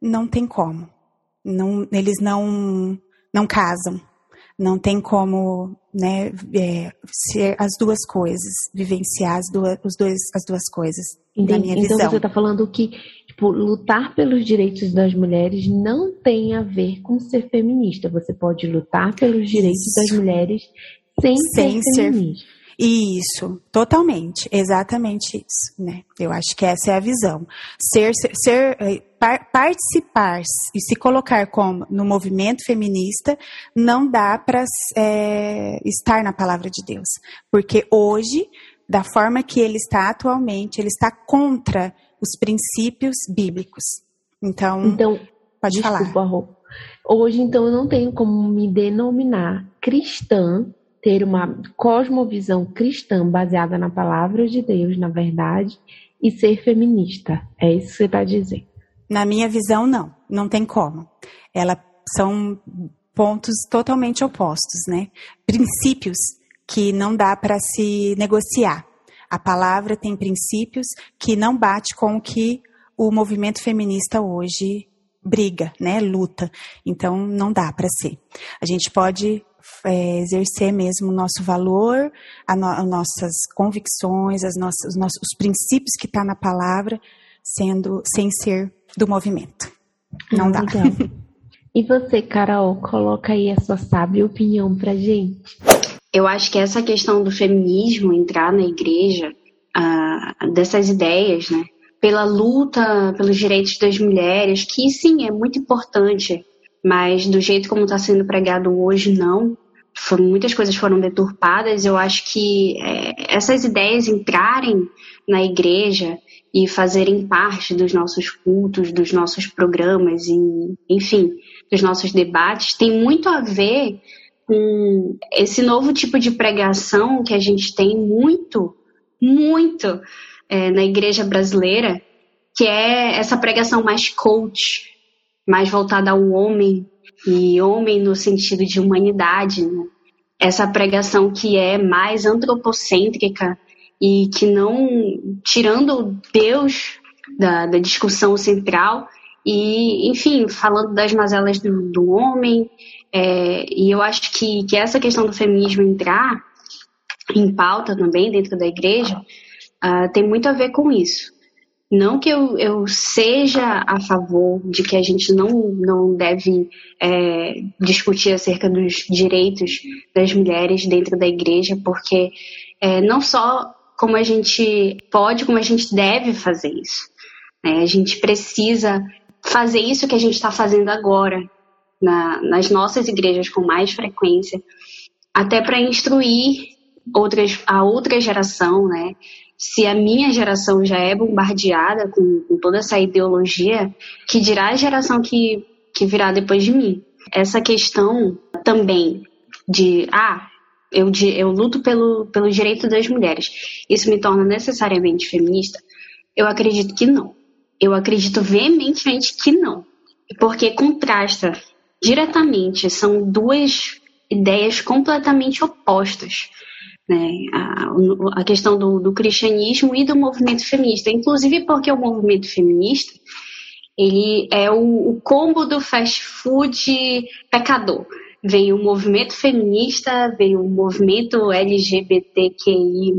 não tem como. Não, eles não, não casam. Não tem como né, é, ser as duas coisas, vivenciar as duas, os dois, as duas coisas, Entendi. na minha
então
visão.
Então você está falando que lutar pelos direitos das mulheres não tem a ver com ser feminista. Você pode lutar pelos direitos Isso. das mulheres sem, sem ser feminista. Ser...
Isso, totalmente, exatamente isso, né? Eu acho que essa é a visão. Ser, ser, ser eh, par, participar e se colocar como no movimento feminista não dá para é, estar na palavra de Deus, porque hoje, da forma que ele está atualmente, ele está contra os princípios bíblicos. Então, então pode desculpa, falar. Rô.
Hoje, então, eu não tenho como me denominar cristã ter uma cosmovisão cristã baseada na palavra de Deus, na verdade, e ser feminista. É isso que você está dizendo.
Na minha visão, não. Não tem como. Elas são pontos totalmente opostos, né? Princípios que não dá para se negociar. A palavra tem princípios que não bate com o que o movimento feminista hoje briga, né? Luta. Então não dá para ser. A gente pode é, exercer mesmo o nosso valor, as no, nossas convicções, as nossas, os, nossos, os princípios que está na palavra, sendo sem ser do movimento. Não dá.
E você, Carol, coloca aí a sua sábia opinião pra gente.
Eu acho que essa questão do feminismo entrar na igreja, uh, dessas ideias, né? Pela luta pelos direitos das mulheres, que sim, é muito importante, mas do jeito como está sendo pregado hoje, não. muitas coisas foram deturpadas. Eu acho que é, essas ideias entrarem na igreja e fazerem parte dos nossos cultos, dos nossos programas, e, enfim, dos nossos debates, tem muito a ver com esse novo tipo de pregação que a gente tem muito, muito é, na igreja brasileira, que é essa pregação mais coach, mais voltada ao homem, e homem no sentido de humanidade, né? essa pregação que é mais antropocêntrica e que não, tirando Deus da, da discussão central, e, enfim, falando das mazelas do, do homem, é, e eu acho que, que essa questão do feminismo entrar em pauta também dentro da igreja uh, tem muito a ver com isso. Não que eu, eu seja a favor de que a gente não, não deve é, discutir acerca dos direitos das mulheres dentro da igreja, porque é, não só como a gente pode, como a gente deve fazer isso. Né? A gente precisa fazer isso que a gente está fazendo agora, na, nas nossas igrejas com mais frequência, até para instruir outras, a outra geração, né? Se a minha geração já é bombardeada com, com toda essa ideologia, que dirá a geração que, que virá depois de mim? Essa questão também de, ah, eu, eu luto pelo, pelo direito das mulheres, isso me torna necessariamente feminista? Eu acredito que não. Eu acredito veementemente que não. Porque contrasta diretamente, são duas ideias completamente opostas. Né? A, a questão do, do cristianismo e do movimento feminista. Inclusive porque o movimento feminista ele é o, o combo do fast food pecador veio o movimento feminista, veio o movimento LGBTQI,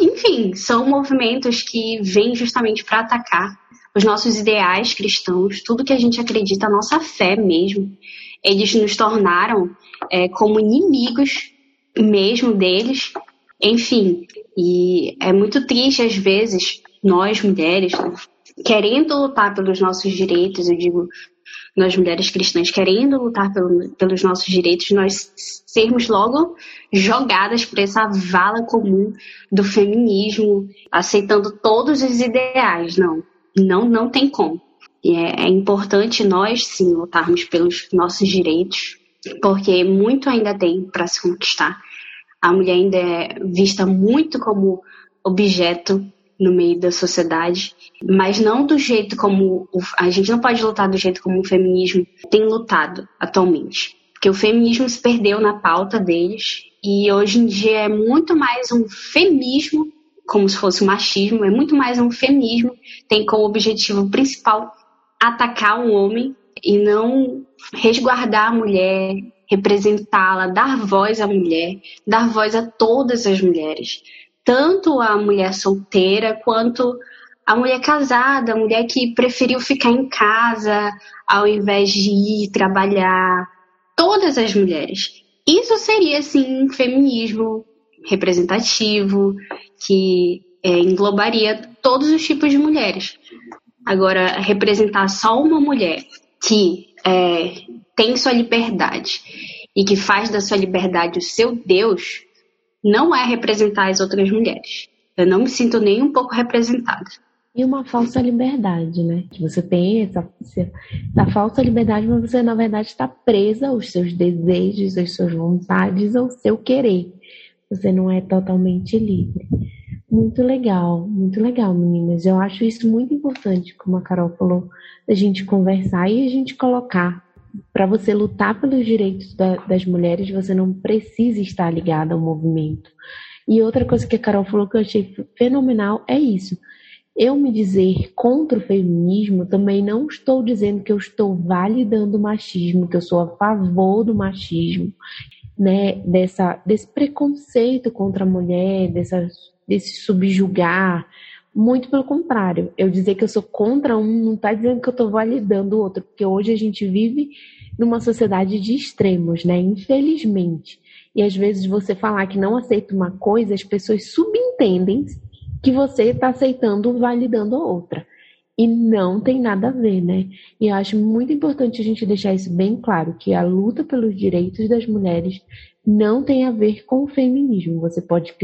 enfim, são movimentos que vêm justamente para atacar os nossos ideais cristãos, tudo que a gente acredita, a nossa fé mesmo. Eles nos tornaram é, como inimigos mesmo deles, enfim, e é muito triste às vezes nós mulheres né, querendo lutar pelos nossos direitos, eu digo nós mulheres cristãs querendo lutar pelo, pelos nossos direitos, nós sermos logo jogadas por essa vala comum do feminismo, aceitando todos os ideais. Não, não, não tem como. E é, é importante nós sim lutarmos pelos nossos direitos, porque muito ainda tem para se conquistar. A mulher ainda é vista muito como objeto no meio da sociedade, mas não do jeito como o, a gente não pode lutar do jeito como o feminismo tem lutado atualmente, porque o feminismo se perdeu na pauta deles e hoje em dia é muito mais um feminismo, como se fosse um machismo, é muito mais um feminismo, tem como objetivo principal atacar o homem e não resguardar a mulher, representá-la, dar voz à mulher, dar voz a todas as mulheres tanto a mulher solteira quanto a mulher casada, a mulher que preferiu ficar em casa ao invés de ir trabalhar. Todas as mulheres. Isso seria, sim, um feminismo representativo, que é, englobaria todos os tipos de mulheres. Agora, representar só uma mulher que é, tem sua liberdade e que faz da sua liberdade o seu Deus, não é representar as outras mulheres. Eu não me sinto nem um pouco representada.
E uma falsa liberdade, né? Que você tem essa, essa falsa liberdade, mas você, na verdade, está presa aos seus desejos, às suas vontades, ao seu querer. Você não é totalmente livre. Muito legal, muito legal, meninas. Eu acho isso muito importante, como a Carol falou, a gente conversar e a gente colocar para você lutar pelos direitos da, das mulheres, você não precisa estar ligada ao movimento. E outra coisa que a Carol falou que eu achei fenomenal é isso. Eu me dizer contra o feminismo também não estou dizendo que eu estou validando o machismo, que eu sou a favor do machismo, né? Dessa, desse preconceito contra a mulher, dessa, desse subjugar muito pelo contrário. Eu dizer que eu sou contra um não está dizendo que eu estou validando o outro, porque hoje a gente vive numa sociedade de extremos, né? Infelizmente. E às vezes você falar que não aceita uma coisa, as pessoas subentendem que você está aceitando validando a outra. E não tem nada a ver, né? E eu acho muito importante a gente deixar isso bem claro, que a luta pelos direitos das mulheres não tem a ver com o feminismo. Você pode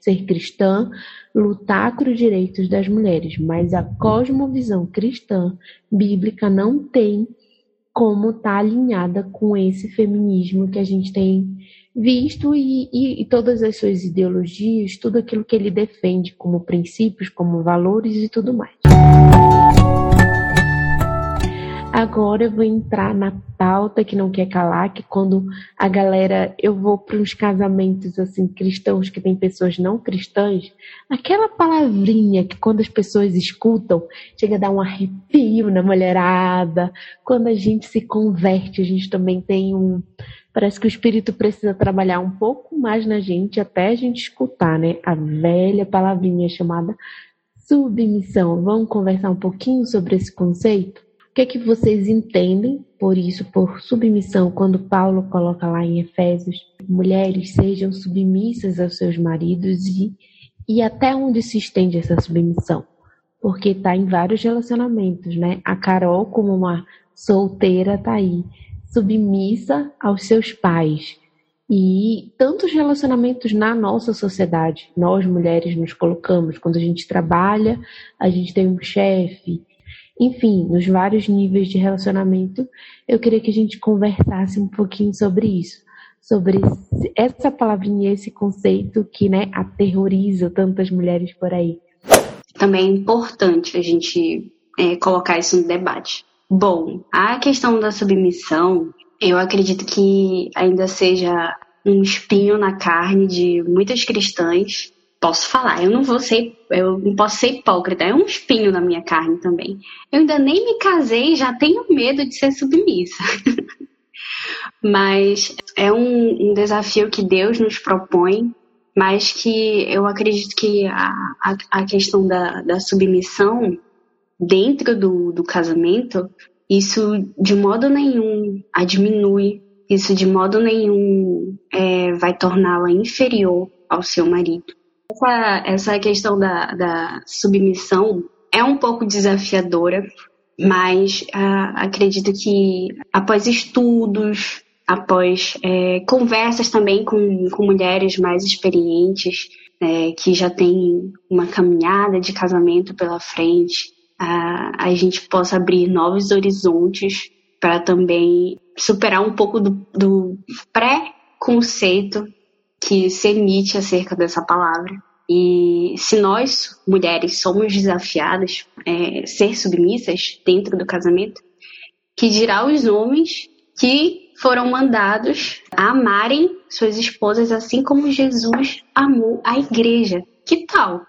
ser cristã, lutar pelos direitos das mulheres, mas a cosmovisão cristã bíblica não tem como estar tá alinhada com esse feminismo que a gente tem visto e, e, e, todas as suas ideologias, tudo aquilo que ele defende como princípios, como valores e tudo mais. Agora eu vou entrar na pauta que não quer calar, que quando a galera, eu vou para uns casamentos assim cristãos que tem pessoas não cristãs, aquela palavrinha que quando as pessoas escutam, chega a dar um arrepio na mulherada. Quando a gente se converte, a gente também tem um Parece que o espírito precisa trabalhar um pouco mais na gente até a gente escutar, né? A velha palavrinha chamada submissão. Vamos conversar um pouquinho sobre esse conceito? Que é que vocês entendem por isso, por submissão, quando Paulo coloca lá em Efésios, mulheres sejam submissas aos seus maridos e, e até onde se estende essa submissão? Porque está em vários relacionamentos, né? A Carol, como uma solteira, está aí submissa aos seus pais. E tantos relacionamentos na nossa sociedade, nós mulheres nos colocamos quando a gente trabalha, a gente tem um chefe, enfim, nos vários níveis de relacionamento. Eu queria que a gente conversasse um pouquinho sobre isso, sobre essa palavrinha, esse conceito que, né, aterroriza tantas mulheres por aí.
Também é importante a gente é, colocar isso no debate. Bom, a questão da submissão eu acredito que ainda seja um espinho na carne de muitas cristãs. Posso falar, eu não vou ser, eu não posso ser hipócrita, é um espinho na minha carne também. Eu ainda nem me casei e já tenho medo de ser submissa. mas é um, um, desafio que Deus nos propõe, mas que eu acredito que a, a, a questão da, da submissão dentro do, do casamento isso de modo nenhum a diminui, isso de modo nenhum é, vai torná-la inferior ao seu marido. Essa, essa questão da, da submissão é um pouco desafiadora, mas uh, acredito que após estudos, após é, conversas também com, com mulheres mais experientes, é, que já têm uma caminhada de casamento pela frente, a, a gente possa abrir novos horizontes para também superar um pouco do, do pré-conceito que se emite acerca dessa palavra. E se nós, mulheres, somos desafiadas a é, ser submissas dentro do casamento, que dirá os homens que foram mandados a amarem suas esposas assim como Jesus amou a igreja. Que tal?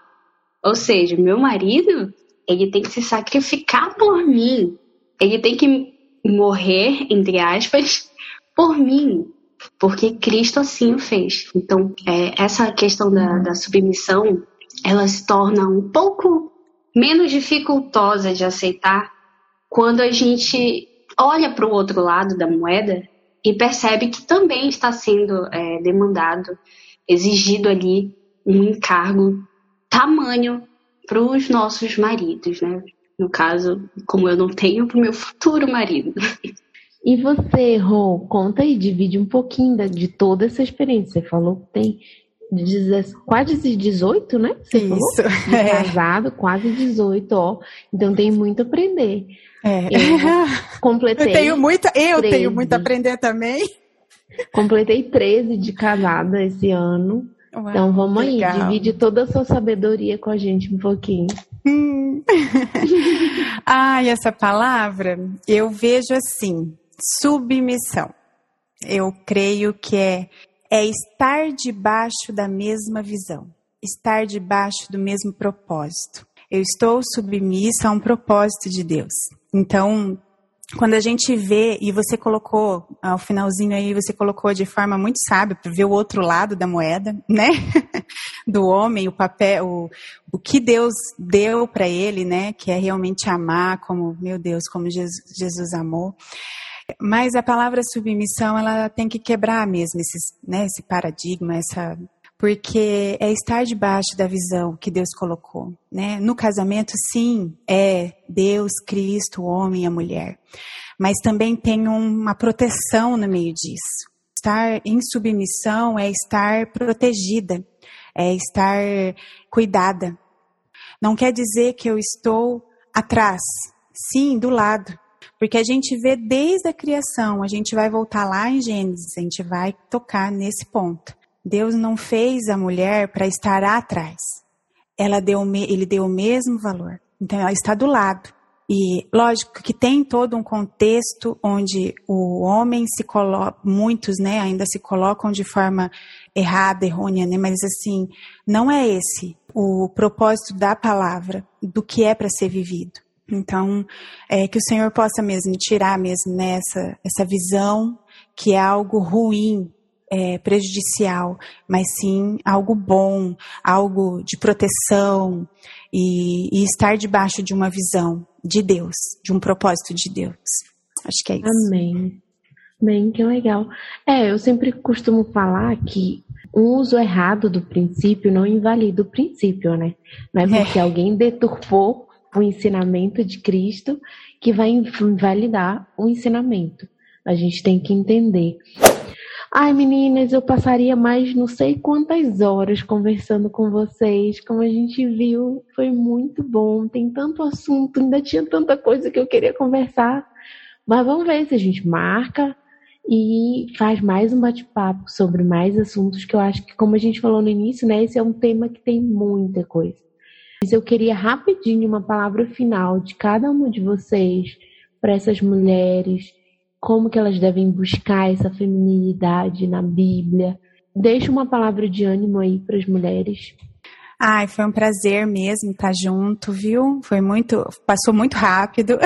Ou seja, meu marido ele tem que se sacrificar por mim. Ele tem que morrer, entre aspas, por mim. Porque Cristo assim o fez. Então, é, essa questão da, da submissão, ela se torna um pouco menos dificultosa de aceitar quando a gente olha para o outro lado da moeda e percebe que também está sendo é, demandado, exigido ali um encargo tamanho para os nossos maridos, né? No caso, como eu não tenho, para o meu futuro marido.
E você, Rô, conta aí, divide um pouquinho de toda essa experiência. Você falou que tem quase 18, né? Você
Isso.
Falou? É. Casado, quase 18, ó. Então tem muito a aprender.
É. Eu
completei.
Eu tenho muito, eu 13. tenho muito a aprender também.
Completei 13 de casada esse ano. Ué, então vamos legal. aí, divide toda a sua sabedoria com a gente um pouquinho.
Hum. Ai, essa palavra eu vejo assim, submissão. Eu creio que é, é estar debaixo da mesma visão, estar debaixo do mesmo propósito. Eu estou submissa a um propósito de Deus. Então, quando a gente vê, e você colocou, ao finalzinho aí, você colocou de forma muito sábia para ver o outro lado da moeda, né? Do homem, o papel, o, o que Deus deu para ele, né? Que é realmente amar, como, meu Deus, como Jesus, Jesus amou. Mas a palavra submissão, ela tem que quebrar mesmo esse, né, esse paradigma, essa porque é estar debaixo da visão que Deus colocou, né? No casamento, sim, é Deus, Cristo, o homem e a mulher, mas também tem uma proteção no meio disso. Estar em submissão é estar protegida, é estar cuidada. Não quer dizer que eu estou atrás, sim, do lado, porque a gente vê desde a criação, a gente vai voltar lá em Gênesis, a gente vai tocar nesse ponto. Deus não fez a mulher para estar atrás. Ela deu, ele deu o mesmo valor. Então ela está do lado. E lógico que tem todo um contexto onde o homem se coloca, muitos, né, ainda se colocam de forma errada, errônea, né, mas assim, não é esse o propósito da palavra, do que é para ser vivido. Então, é que o Senhor possa mesmo tirar mesmo nessa né, essa visão que é algo ruim é, prejudicial, mas sim algo bom, algo de proteção e, e, estar debaixo de uma visão de Deus, de um propósito de Deus. Acho que é isso.
Amém. Amém, que legal. É, eu sempre costumo falar que um uso errado do princípio não invalida o princípio, né? Não é, é. porque é. alguém deturpou o ensinamento de Cristo que vai invalidar o ensinamento. A gente tem que entender. Ai, meninas, eu passaria mais não sei quantas horas conversando com vocês. Como a gente viu, foi muito bom. Tem tanto assunto, ainda tinha tanta coisa que eu queria conversar. Mas vamos ver se a gente marca e faz mais um bate-papo sobre mais assuntos que eu acho que, como a gente falou no início, né, esse é um tema que tem muita coisa. Mas eu queria rapidinho uma palavra final de cada uma de vocês para essas mulheres como que elas devem buscar essa feminilidade na Bíblia. Deixa uma palavra de ânimo aí para as mulheres.
Ai, foi um prazer mesmo estar junto, viu? Foi muito, passou muito rápido.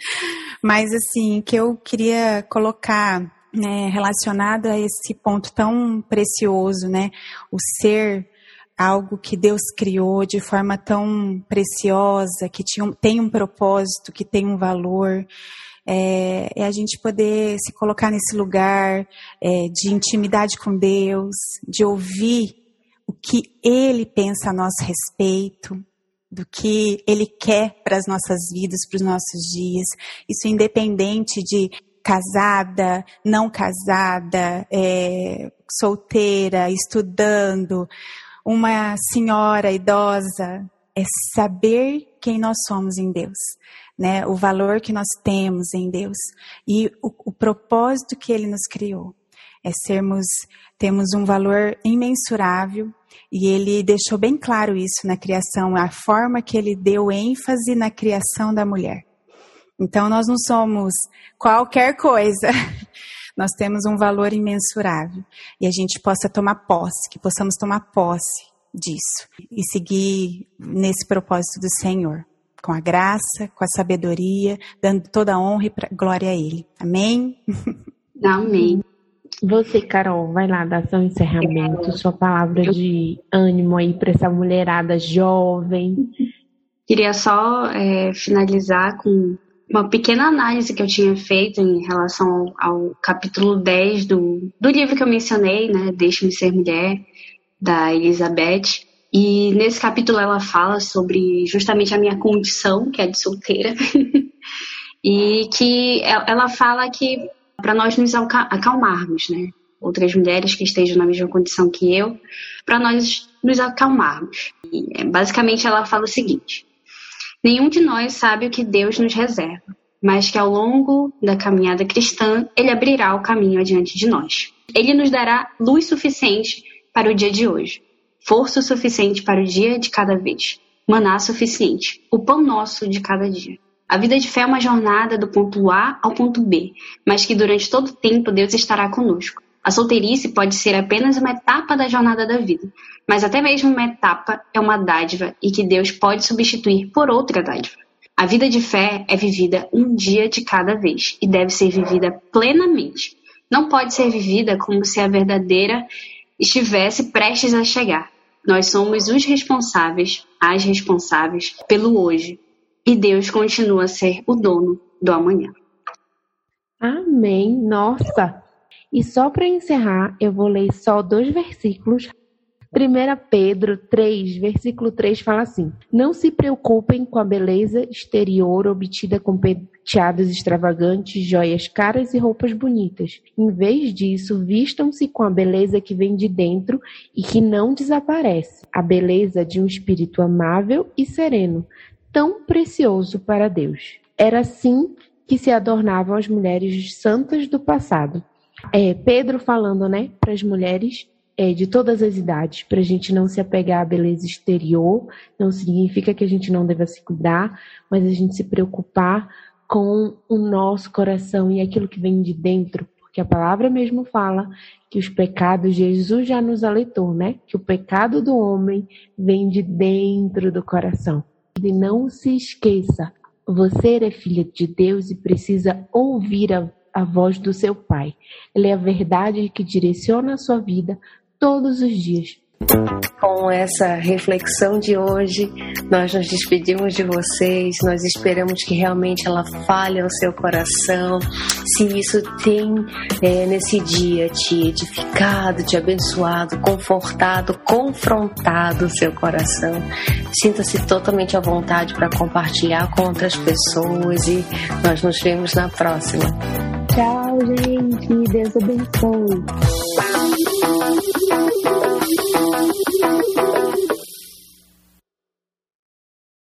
Mas assim, que eu queria colocar né, relacionado a esse ponto tão precioso, né? O ser algo que Deus criou de forma tão preciosa, que tinha, tem um propósito, que tem um valor é, é a gente poder se colocar nesse lugar é, de intimidade com Deus, de ouvir o que Ele pensa a nosso respeito, do que Ele quer para as nossas vidas, para os nossos dias. Isso independente de casada, não casada, é, solteira, estudando, uma senhora idosa, é saber quem nós somos em Deus né, o valor que nós temos em Deus e o, o propósito que Ele nos criou. É sermos, temos um valor imensurável e Ele deixou bem claro isso na criação, a forma que Ele deu ênfase na criação da mulher. Então nós não somos qualquer coisa. Nós temos um valor imensurável e a gente possa tomar posse, que possamos tomar posse disso e seguir nesse propósito do Senhor com a graça, com a sabedoria, dando toda a honra e glória a Ele. Amém?
Amém.
Você, Carol, vai lá dar seu encerramento, sua palavra de ânimo aí para essa mulherada jovem.
Queria só é, finalizar com uma pequena análise que eu tinha feito em relação ao, ao capítulo 10 do, do livro que eu mencionei, né? Deixe-me ser mulher, da Elizabeth. E nesse capítulo ela fala sobre justamente a minha condição, que é de solteira, e que ela fala que para nós nos acalmarmos, né? Outras mulheres que estejam na mesma condição que eu, para nós nos acalmarmos. E, é, basicamente ela fala o seguinte: nenhum de nós sabe o que Deus nos reserva, mas que ao longo da caminhada cristã ele abrirá o caminho adiante de nós. Ele nos dará luz suficiente para o dia de hoje força suficiente para o dia de cada vez, maná suficiente, o pão nosso de cada dia. A vida de fé é uma jornada do ponto A ao ponto B, mas que durante todo o tempo Deus estará conosco. A solteirice pode ser apenas uma etapa da jornada da vida, mas até mesmo uma etapa é uma dádiva e que Deus pode substituir por outra dádiva. A vida de fé é vivida um dia de cada vez e deve ser vivida plenamente. Não pode ser vivida como se a verdadeira estivesse prestes a chegar. Nós somos os responsáveis, as responsáveis pelo hoje. E Deus continua a ser o dono do amanhã.
Amém. Nossa! E só para encerrar, eu vou ler só dois versículos 1 Pedro 3, versículo 3 fala assim: Não se preocupem com a beleza exterior obtida com penteados extravagantes, joias caras e roupas bonitas. Em vez disso, vistam-se com a beleza que vem de dentro e que não desaparece a beleza de um espírito amável e sereno, tão precioso para Deus. Era assim que se adornavam as mulheres santas do passado. É, Pedro falando, né, para as mulheres é, de todas as idades, para a gente não se apegar à beleza exterior, não significa que a gente não deva se cuidar, mas a gente se preocupar com o nosso coração e aquilo que vem de dentro, porque a palavra mesmo fala que os pecados, Jesus já nos alertou, né? Que o pecado do homem vem de dentro do coração. E não se esqueça, você é filha de Deus e precisa ouvir a, a voz do seu Pai. Ele é a verdade que direciona a sua vida todos os dias.
Com essa reflexão de hoje, nós nos despedimos de vocês. Nós esperamos que realmente ela fale ao seu coração. Se isso tem é, nesse dia te edificado, te abençoado, confortado, confrontado o seu coração, sinta-se totalmente à vontade para compartilhar com outras pessoas e nós nos vemos na próxima.
Tchau! gente. Deus abençoe.